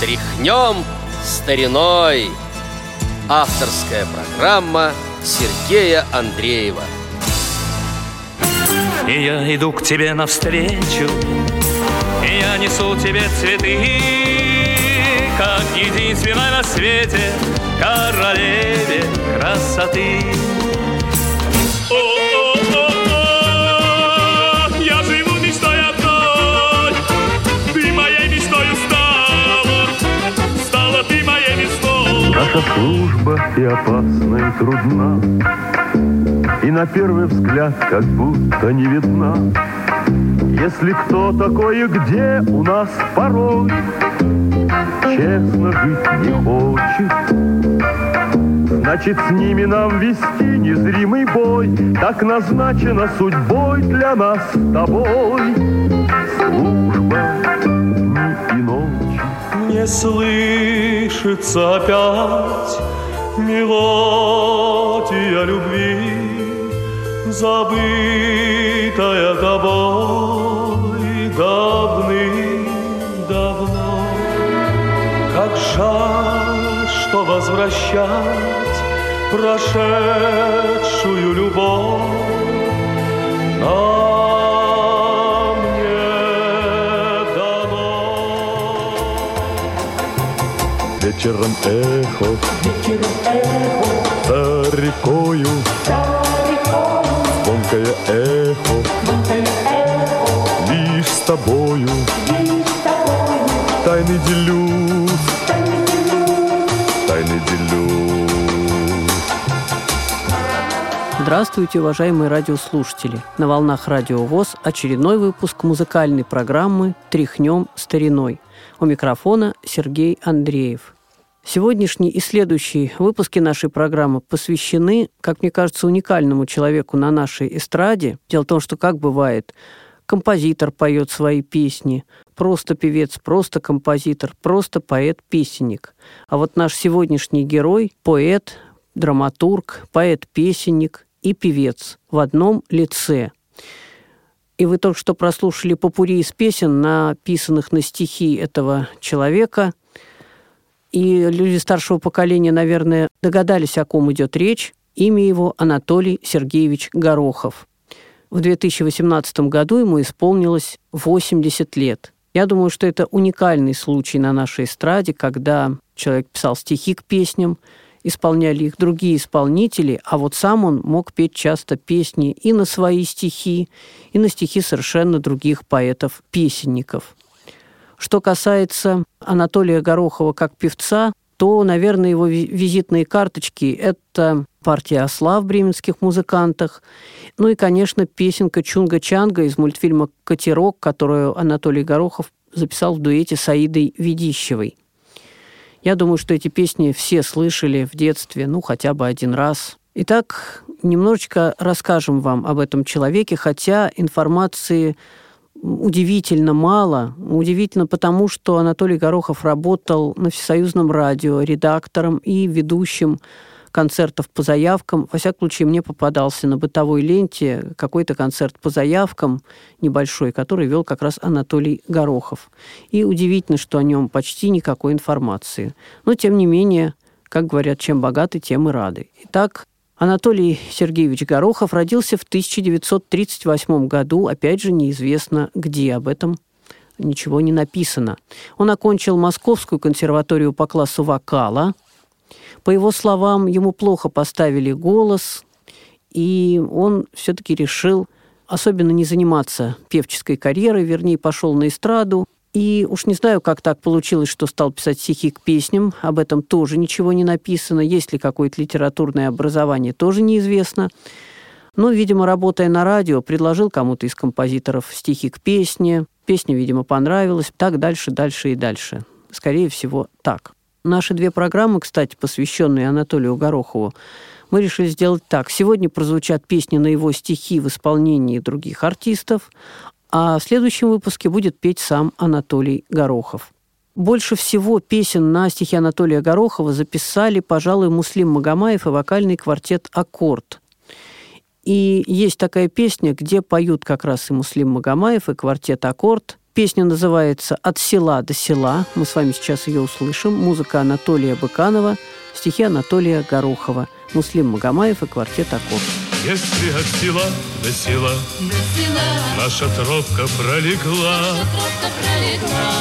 Тряхнем стариной. Авторская программа Сергея Андреева. И я иду к тебе навстречу И я несу тебе цветы Как единственной на свете Королеве красоты Наша служба и опасна, и трудна, И на первый взгляд как будто не видна. Если кто такой и где у нас порой Честно жить не хочет, Значит, с ними нам вести незримый бой, Так назначено судьбой для нас с тобой. Служба. Не слышится опять мелодия любви, Забытая тобой давным-давно. Как жаль, что возвращать прошедшую Вечером эхо, за рекою, звонкое эхо, лишь с тобою, тайны делюсь, тайны делюсь. Здравствуйте, уважаемые радиослушатели! На волнах Радио ВОЗ очередной выпуск музыкальной программы «Тряхнем стариной». У микрофона Сергей Андреев. Сегодняшний и следующие выпуски нашей программы посвящены, как мне кажется, уникальному человеку на нашей эстраде. Дело в том, что как бывает, композитор поет свои песни, просто певец, просто композитор, просто поэт-песенник. А вот наш сегодняшний герой – поэт, драматург, поэт-песенник и певец в одном лице. И вы только что прослушали попури из песен, написанных на стихи этого человека. И люди старшего поколения, наверное, догадались, о ком идет речь. Имя его Анатолий Сергеевич Горохов. В 2018 году ему исполнилось 80 лет. Я думаю, что это уникальный случай на нашей эстраде, когда человек писал стихи к песням, исполняли их другие исполнители, а вот сам он мог петь часто песни и на свои стихи, и на стихи совершенно других поэтов-песенников. Что касается Анатолия Горохова как певца, то, наверное, его ви- визитные карточки – это партия «Осла» в бременских музыкантах, ну и, конечно, песенка «Чунга-Чанга» из мультфильма «Катерок», которую Анатолий Горохов записал в дуэте с Аидой Ведищевой. Я думаю, что эти песни все слышали в детстве, ну, хотя бы один раз. Итак, немножечко расскажем вам об этом человеке, хотя информации удивительно мало. Удивительно потому, что Анатолий Горохов работал на Всесоюзном радио редактором и ведущим концертов по заявкам. Во всяком случае, мне попадался на бытовой ленте какой-то концерт по заявкам небольшой, который вел как раз Анатолий Горохов. И удивительно, что о нем почти никакой информации. Но, тем не менее, как говорят, чем богаты, тем и рады. Итак, Анатолий Сергеевич Горохов родился в 1938 году, опять же, неизвестно где, об этом ничего не написано. Он окончил Московскую консерваторию по классу вокала. По его словам, ему плохо поставили голос, и он все-таки решил особенно не заниматься певческой карьерой, вернее, пошел на эстраду. И уж не знаю, как так получилось, что стал писать стихи к песням. Об этом тоже ничего не написано. Есть ли какое-то литературное образование, тоже неизвестно. Но, видимо, работая на радио, предложил кому-то из композиторов стихи к песне. Песня, видимо, понравилась. Так дальше, дальше и дальше. Скорее всего, так. Наши две программы, кстати, посвященные Анатолию Горохову, мы решили сделать так. Сегодня прозвучат песни на его стихи в исполнении других артистов, а в следующем выпуске будет петь сам Анатолий Горохов. Больше всего песен на стихи Анатолия Горохова записали, пожалуй, Муслим Магомаев и вокальный квартет «Аккорд». И есть такая песня, где поют как раз и Муслим Магомаев, и квартет «Аккорд». Песня называется «От села до села». Мы с вами сейчас ее услышим. Музыка Анатолия Быканова, стихи Анатолия Горохова, Муслим Магомаев и квартет «Аккорд». Если от села до села, до села наша тропка пролегла, наша тропка пролегла.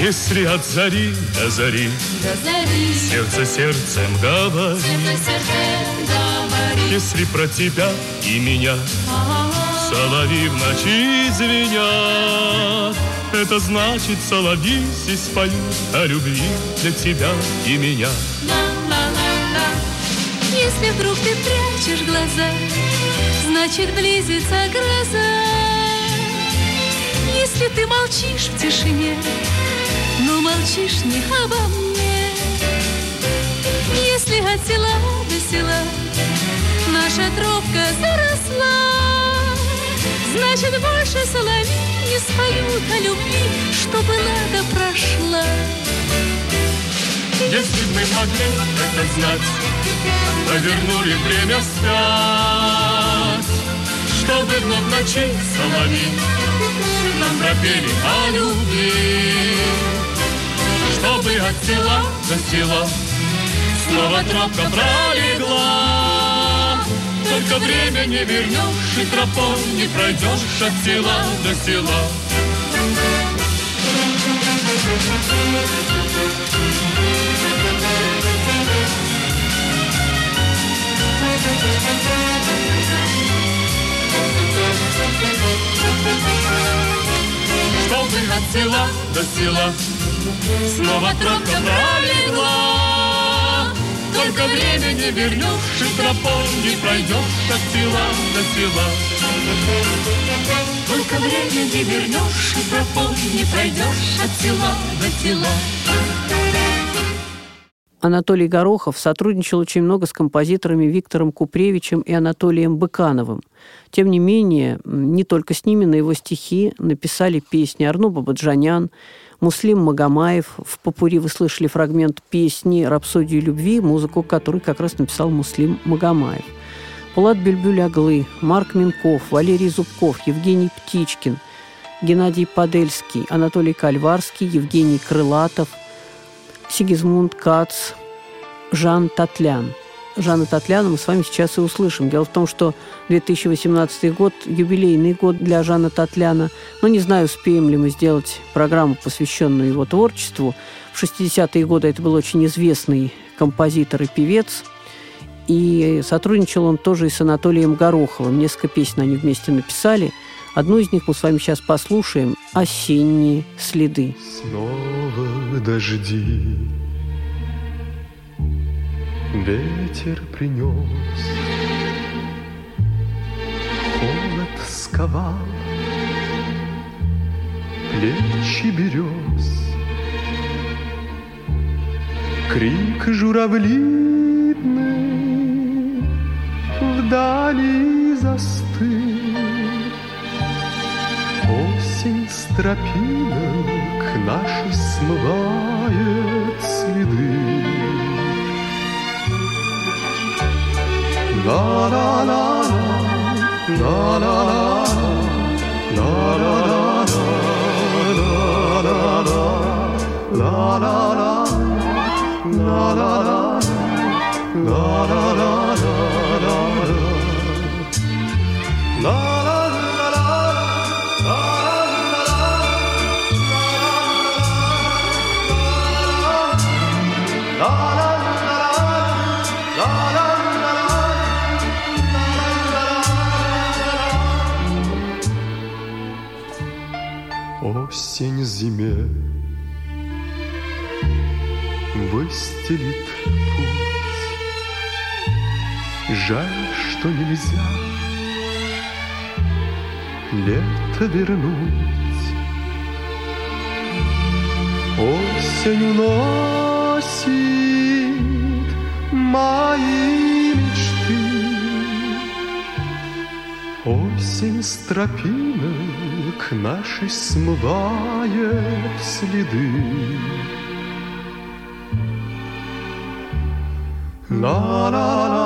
Если от зари до зари, до зари сердце сердцем говорит, сердце сердцем говорит. Если про тебя и меня А-а-а. соловьи в ночи звенят, это значит, соловьи здесь поют о любви для тебя и меня. Если вдруг ты прячешь глаза, значит, близится гроза. Если ты молчишь в тишине, но молчишь не обо мне. Если от села до села наша тропка заросла, значит, больше соловей не споют о любви, чтобы надо прошла. Если бы мы могли это знать, Повернули время вспять, Чтобы вновь ночи соловьи Нам пропели о любви. Чтобы от села до села Снова тропка пролегла. Только время не вернешь, и тропой не пройдешь От села до села. Чтобы от села до села Снова тропка пролегла Только время не вернешь И тропой не пройдешь От села до села Только время не вернешь И тропой не пройдешь От села до села Анатолий Горохов сотрудничал очень много с композиторами Виктором Купревичем и Анатолием Быкановым. Тем не менее, не только с ними на его стихи написали песни Арно Бабаджанян, Муслим Магомаев. В Папури вы слышали фрагмент песни «Рапсодию любви», музыку которой как раз написал Муслим Магомаев. Пулат Бельбюль-Аглы, Марк Минков, Валерий Зубков, Евгений Птичкин, Геннадий Подельский, Анатолий Кальварский, Евгений Крылатов – Сигизмунд Кац, Жан Татлян. Жанна Татляна мы с вами сейчас и услышим. Дело в том, что 2018 год – юбилейный год для Жана Татляна. Но не знаю, успеем ли мы сделать программу, посвященную его творчеству. В 60-е годы это был очень известный композитор и певец. И сотрудничал он тоже и с Анатолием Гороховым. Несколько песен они вместе написали. Одну из них мы с вами сейчас послушаем «Осенние следы». Снова дожди Ветер принес Холод сковал Плечи берез Крик журавлиный Вдали застыл Осень с тропинок наши смывает следы. La-la-la-la, la-la-la-la, la-la-la-la, la-la-la-la, la-la-la, la-la-la, la-la-la-la, la-la-la. Осень зиме выстелит путь. Жаль, что нельзя лето вернуть. Осень уносит мои мечты. Осень с тропинок нашей смывает следы. La-la-la-la,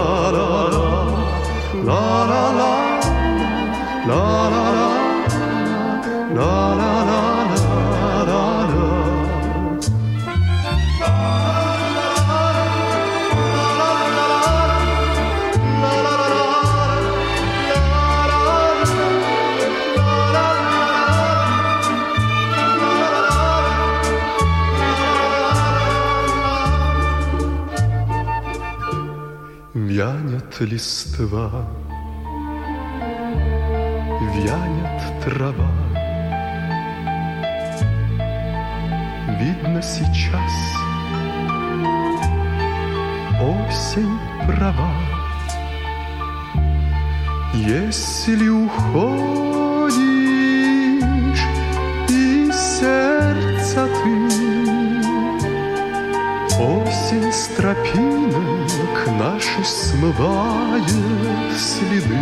листва, вянет трава. Видно сейчас осень права. Если уходишь тропинок наши смывает следы.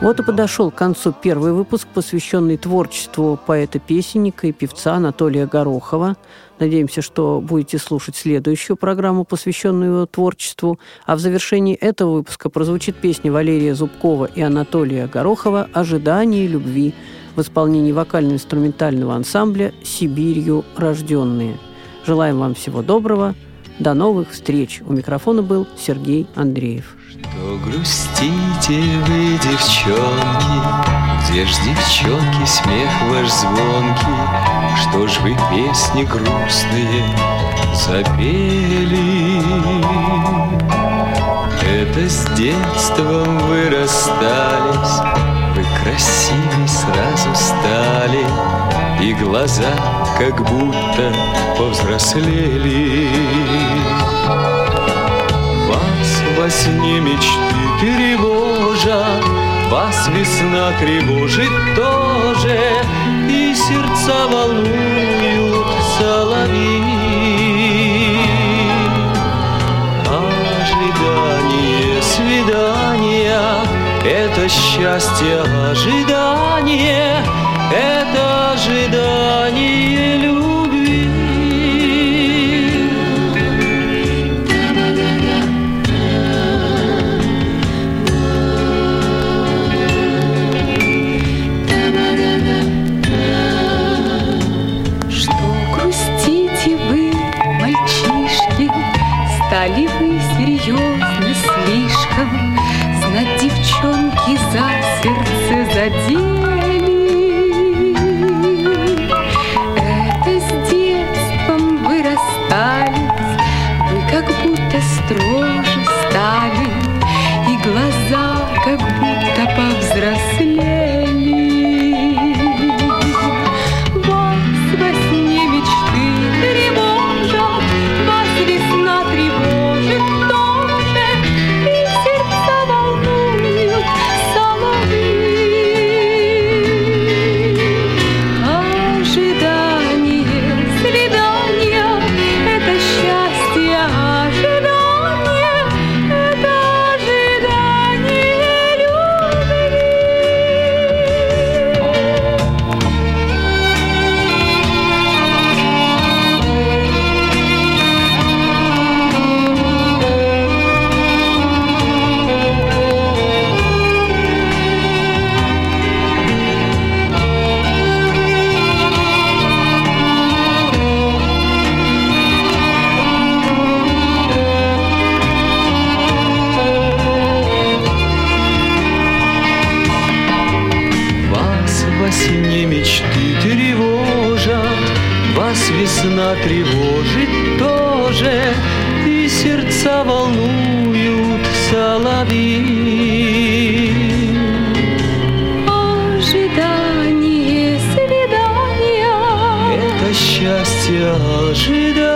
Вот и подошел к концу первый выпуск, посвященный творчеству поэта-песенника и певца Анатолия Горохова. Надеемся, что будете слушать следующую программу, посвященную его творчеству. А в завершении этого выпуска прозвучит песня Валерия Зубкова и Анатолия Горохова «Ожидание любви» в исполнении вокально-инструментального ансамбля «Сибирью рожденные». Желаем вам всего доброго. До новых встреч. У микрофона был Сергей Андреев. Что грустите вы, девчонки, Где ж, девчонки, смех ваш звонкий? Что ж вы песни грустные запели? Это с детством вы расстались, Вы красивей сразу стали, И глаза как будто повзрослели. Вас во сне мечты тревожа, Вас весна тревожит тоже, И сердца волнуют соловьи. Это счастье ожидание, Это ожидание любви. Что грустите вы, мальчишки, Стали вы серьезны слишком, Знать девчонки за сердце задели. Вас весна тревожит тоже, И сердца волнуют соловьи. Ожидание свидания — Это счастье ожидания.